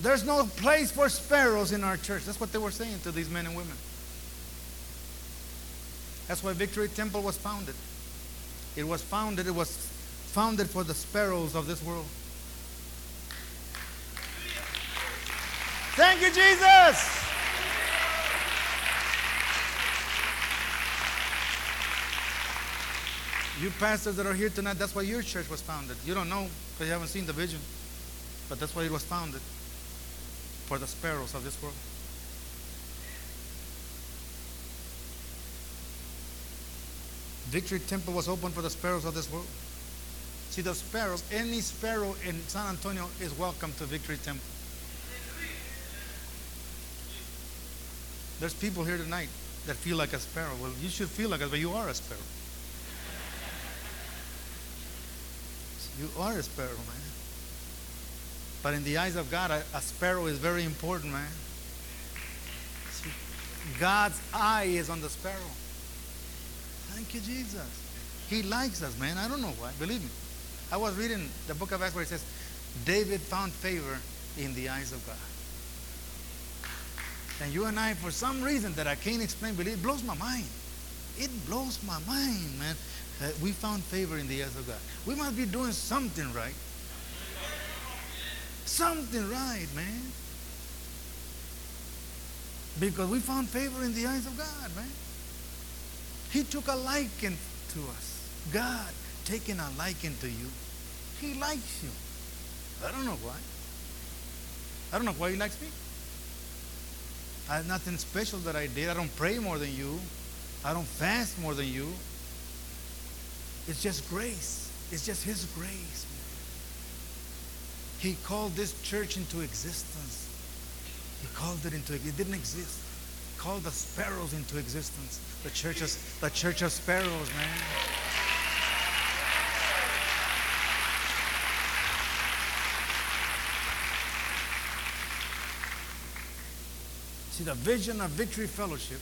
There's no place for sparrows in our church. That's what they were saying to these men and women. That's why Victory Temple was founded. It was founded, it was founded for the sparrows of this world. Thank you, Jesus. You pastors that are here tonight, that's why your church was founded. You don't know because you haven't seen the vision, but that's why it was founded for the sparrows of this world. Victory Temple was open for the sparrows of this world. See, the sparrows, any sparrow in San Antonio is welcome to Victory Temple. There's people here tonight that feel like a sparrow. Well, you should feel like it, but you are a sparrow. You are a sparrow, man. But in the eyes of God, a, a sparrow is very important, man. See, God's eye is on the sparrow. Thank you, Jesus. He likes us, man. I don't know why. Believe me. I was reading the book of Acts where it says, David found favor in the eyes of God. And you and I, for some reason that I can't explain, believe it blows my mind. It blows my mind, man, that we found favor in the eyes of God. We must be doing something right. Something right, man. Because we found favor in the eyes of God, man. He took a liking to us. God taking a liking to you. He likes you. I don't know why. I don't know why he likes me. I have nothing special that I did. I don't pray more than you. I don't fast more than you. It's just grace. It's just his grace. He called this church into existence. He called it into it didn't exist. He called the sparrows into existence. The church of, the church of sparrows, man. See, the vision of Victory Fellowship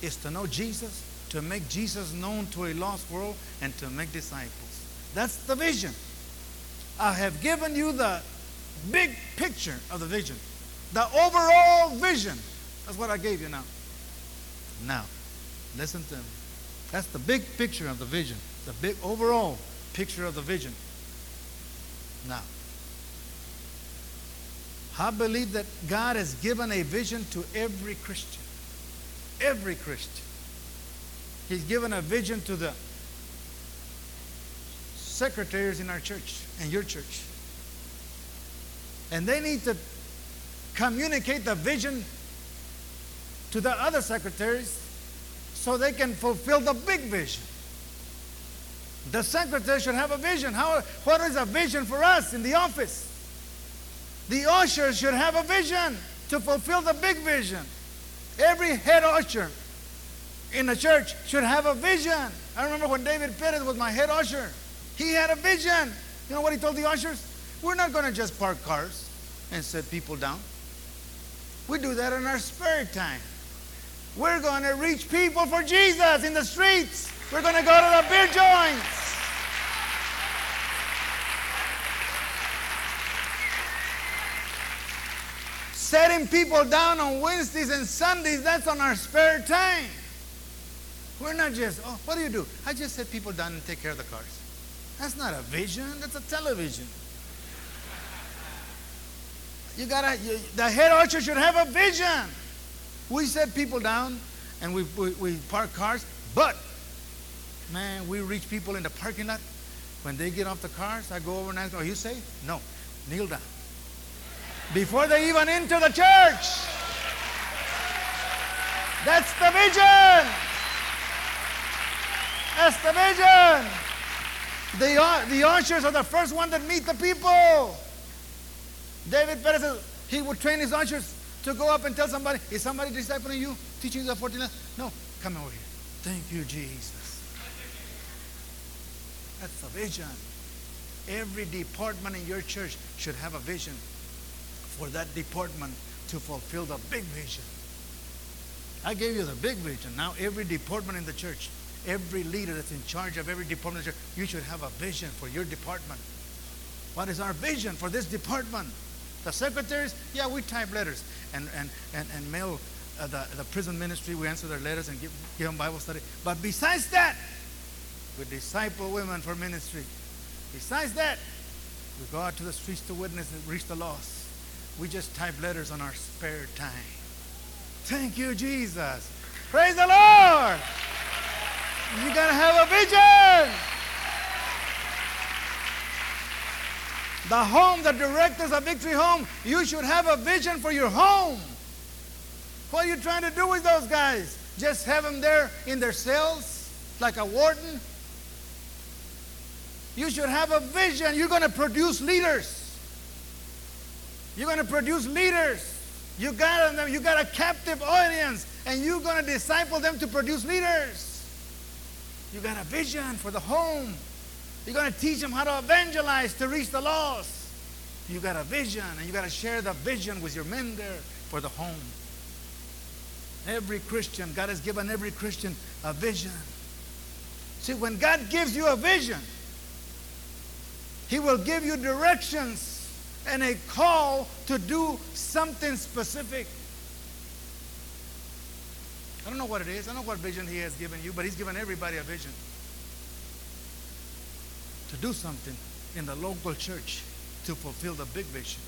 is to know Jesus, to make Jesus known to a lost world, and to make disciples. That's the vision. I have given you the big picture of the vision, the overall vision. That's what I gave you now. Now, listen to me. That's the big picture of the vision, the big overall picture of the vision. Now, I believe that God has given a vision to every Christian. Every Christian. He's given a vision to the secretaries in our church and your church. And they need to communicate the vision to the other secretaries so they can fulfill the big vision. The secretary should have a vision. How, what is a vision for us in the office? The usher should have a vision to fulfill the big vision. Every head usher in the church should have a vision. I remember when David Perez was my head usher. He had a vision. You know what he told the ushers? We're not going to just park cars and set people down. We do that in our spare time. We're going to reach people for Jesus in the streets. We're going to go to the beer joints. Setting people down on Wednesdays and Sundays, that's on our spare time. We're not just, oh, what do you do? I just set people down and take care of the cars. That's not a vision, that's a television. You gotta, you, the head usher should have a vision. We set people down and we, we, we park cars, but man, we reach people in the parking lot. When they get off the cars, I go over and ask, Are you safe? No. Kneel down. Before they even enter the church. That's the vision. That's the vision. The, uh, the ushers are the first one that meet the people. David Perez says he would train his ushers to go up and tell somebody, is somebody discipling you, teaching you the 14 No, come over here. Thank you, Jesus. That's the vision. Every department in your church should have a vision for that department to fulfill the big vision. I gave you the big vision. Now every department in the church, every leader that's in charge of every department, you should have a vision for your department. What is our vision for this department? The secretaries, yeah, we type letters and, and, and, and mail uh, the, the prison ministry. We answer their letters and give, give them Bible study. But besides that, we disciple women for ministry. Besides that, we go out to the streets to witness and reach the lost. We just type letters on our spare time. Thank you, Jesus. Praise the Lord. You gotta have a vision. The home, the directors of Victory Home, you should have a vision for your home. What are you trying to do with those guys? Just have them there in their cells like a warden? You should have a vision. You're going to produce leaders. You're going to produce leaders. You got them. You got a captive audience, and you're going to disciple them to produce leaders. You got a vision for the home. You're going to teach them how to evangelize to reach the lost. You got a vision, and you got to share the vision with your men there for the home. Every Christian, God has given every Christian a vision. See, when God gives you a vision, He will give you directions and a call to do something specific. I don't know what it is. I don't know what vision He has given you, but He's given everybody a vision to do something in the local church to fulfill the big vision.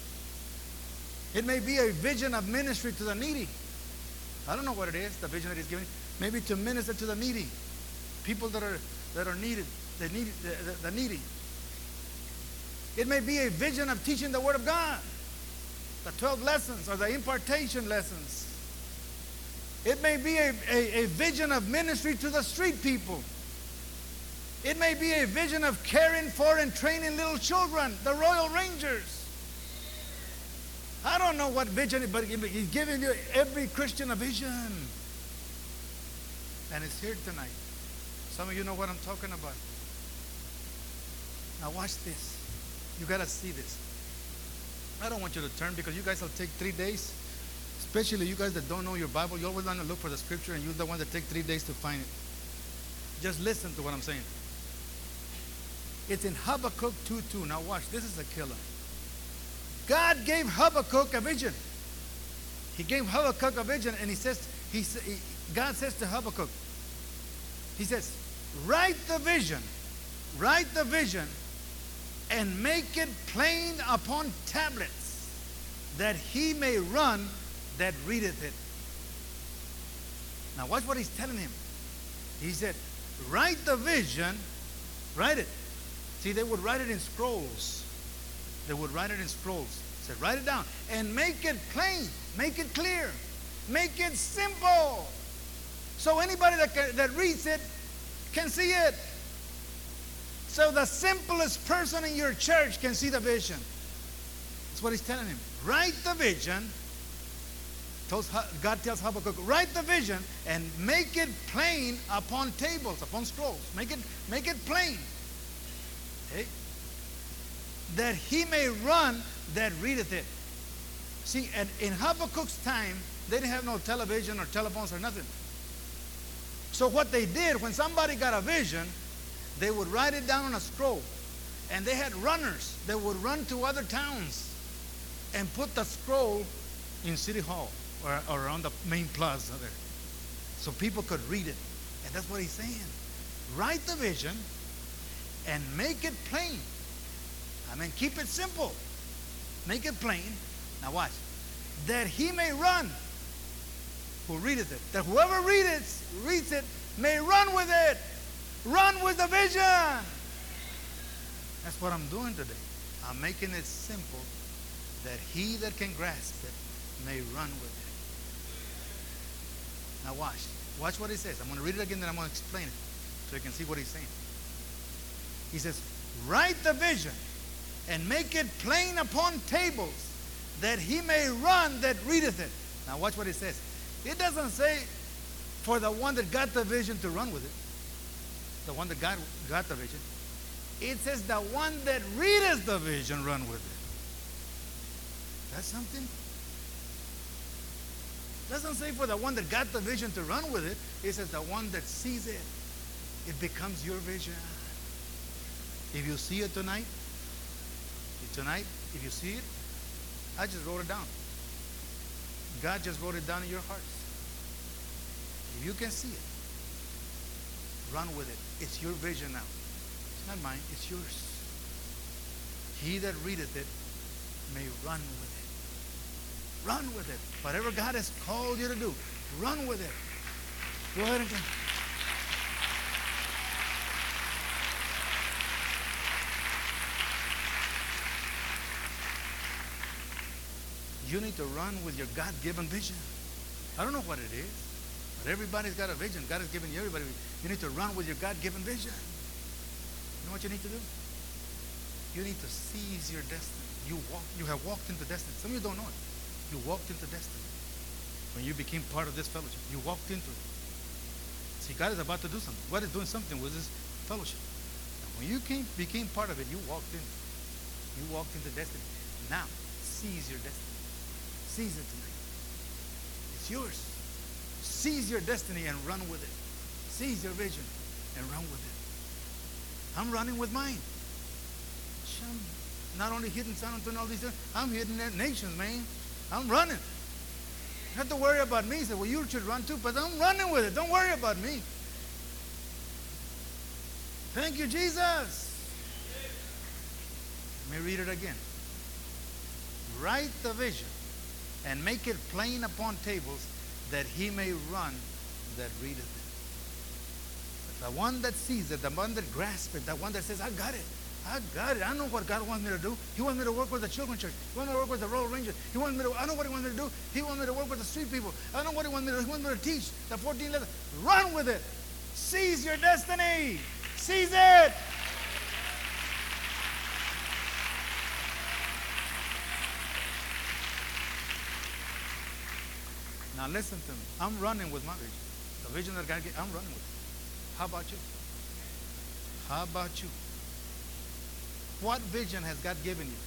It may be a vision of ministry to the needy. I don't know what it is, the vision that he's giving. Maybe to minister to the needy, people that are that are needed, the needy, the, the, the needy. It may be a vision of teaching the Word of God, the 12 lessons or the impartation lessons. It may be a, a, a vision of ministry to the street people. It may be a vision of caring for and training little children, the Royal Rangers. I don't know what vision, but He's giving you every Christian a vision. And it's here tonight. Some of you know what I'm talking about. Now, watch this. You got to see this. I don't want you to turn because you guys will take three days. Especially you guys that don't know your Bible, you always want to look for the scripture and you're the one that take three days to find it. Just listen to what I'm saying. It's in Habakkuk 2.2. Now watch, this is a killer. God gave Habakkuk a vision. He gave Habakkuk a vision, and he says, he, he, God says to Habakkuk, He says, write the vision, write the vision, and make it plain upon tablets, that he may run that readeth it. Now, watch what he's telling him. He said, Write the vision, write it. See, they would write it in scrolls. They would write it in scrolls. He Said, write it down and make it plain, make it clear, make it simple. So anybody that, can, that reads it can see it. So the simplest person in your church can see the vision. That's what he's telling him. Write the vision, God tells Habakkuk, write the vision and make it plain upon tables, upon scrolls. Make it, make it plain. Okay? That he may run that readeth it. See, and in Habakkuk's time, they didn't have no television or telephones or nothing. So what they did, when somebody got a vision, they would write it down on a scroll. And they had runners that would run to other towns and put the scroll in City Hall or, or around the main plaza there. So people could read it. And that's what he's saying. Write the vision and make it plain. I mean, keep it simple. Make it plain. Now watch. That he may run who readeth it. That whoever reads it, reads it may run with it. Run with the vision. That's what I'm doing today. I'm making it simple that he that can grasp it may run with it. Now watch. Watch what he says. I'm going to read it again, then I'm going to explain it so you can see what he's saying. He says, Write the vision and make it plain upon tables that he may run that readeth it. Now watch what he says. It doesn't say for the one that got the vision to run with it. The one that got, got the vision. It says the one that readeth the vision run with it. That's something. Doesn't say for the one that got the vision to run with it. It says the one that sees it. It becomes your vision. If you see it tonight, tonight, if you see it, I just wrote it down. God just wrote it down in your hearts. If you can see it, run with it. It's your vision now. It's not mine, it's yours. He that readeth it may run with it. Run with it. Whatever God has called you to do, run with it. Go ahead and. You need to run with your God given vision. I don't know what it is, but everybody's got a vision. God has given you everybody. You need to run with your God given vision. You know what you need to do? You need to seize your destiny. You walk, you have walked into destiny. Some of you don't know it. You walked into destiny. When you became part of this fellowship, you walked into it. See, God is about to do something. God is doing something with this fellowship. And when you came, became part of it, you walked in. You walked into destiny. Now, seize your destiny. Seize it tonight. It's yours. Seize your destiny and run with it. Seize your vision and run with it. I'm running with mine. I'm not only hitting San Antonio, all these things, I'm hitting nations, man. I'm running. You have to worry about me. He said, well, you should run too, but I'm running with it. Don't worry about me. Thank you, Jesus. Let me read it again. Write the vision and make it plain upon tables that he may run that readeth it. The one that sees it, the one that grasps it, the one that says, I got it. I got it. I know what God wants me to do. He wants me to work with the children's church. He wants me to work with the Royal Rangers. He wants me to, I know what he wants me to do. He wants me to work with the street people. I know what he wants me to do. He wants me to teach the 14 letters. Run with it. Seize your destiny. Seize it. Now listen to me. I'm running with my vision. The vision that God gave, I'm running with. It. How about you? How about you? What vision has God given you?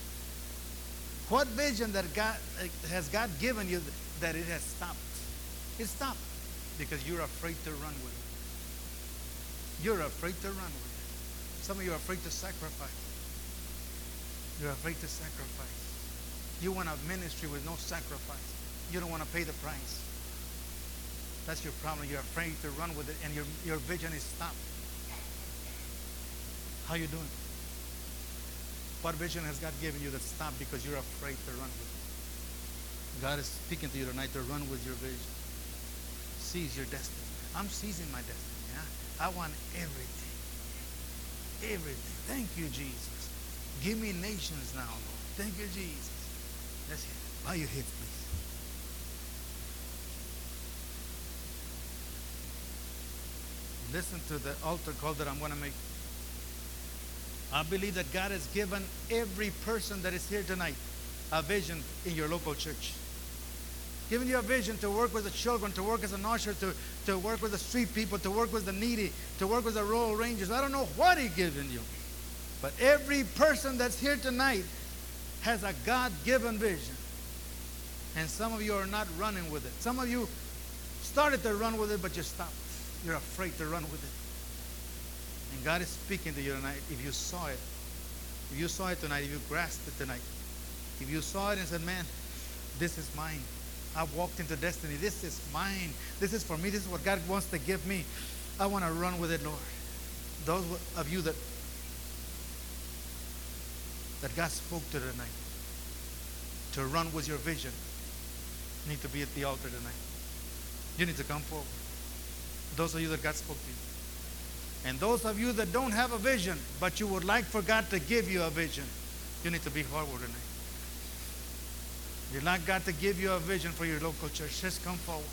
What vision that God eh, has God given you that it has stopped? It stopped because you're afraid to run with it. You're afraid to run with it. Some of you are afraid to sacrifice. You're afraid to sacrifice. You want a ministry with no sacrifice. You don't want to pay the price. That's your problem. You're afraid to run with it, and your, your vision is stopped. How you doing? What vision has God given you that stopped because you're afraid to run with it? God is speaking to you tonight to run with your vision. Seize your destiny. I'm seizing my destiny. Yeah? I want everything. Everything. Thank you, Jesus. Give me nations now, Lord. Thank you, Jesus. That's it. Bow your heads, please. listen to the altar call that I'm going to make. I believe that God has given every person that is here tonight a vision in your local church. Giving you a vision to work with the children, to work as an usher, to, to work with the street people, to work with the needy, to work with the Royal Rangers. I don't know what He's given you. But every person that's here tonight has a God given vision. And some of you are not running with it. Some of you started to run with it, but you stopped. You're afraid to run with it. And God is speaking to you tonight. If you saw it, if you saw it tonight, if you grasped it tonight, if you saw it and said, Man, this is mine. I walked into destiny. This is mine. This is for me. This is what God wants to give me. I want to run with it, Lord. Those of you that that God spoke to tonight to run with your vision need to be at the altar tonight. You need to come forward. Those of you that God spoke to you. And those of you that don't have a vision, but you would like for God to give you a vision, you need to be forward tonight. You'd like God to give you a vision for your local church, just come forward.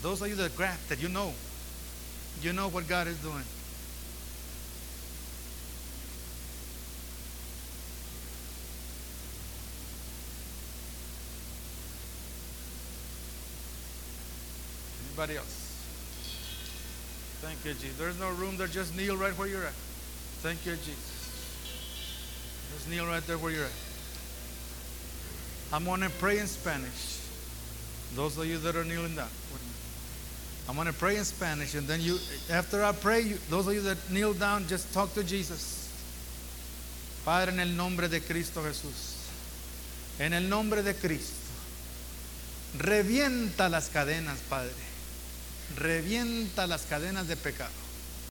Those of you that grasp that you know, you know what God is doing. Anybody else? Thank you, Jesus. There's no room there. Just kneel right where you're at. Thank you, Jesus. Just kneel right there where you're at. I'm going to pray in Spanish. Those of you that are kneeling down. I'm going to pray in Spanish, and then you, after I pray, you, those of you that kneel down, just talk to Jesus. Padre, en el nombre de Cristo Jesús, en el nombre de Cristo, revienta las cadenas, Padre. Revienta las cadenas de pecado.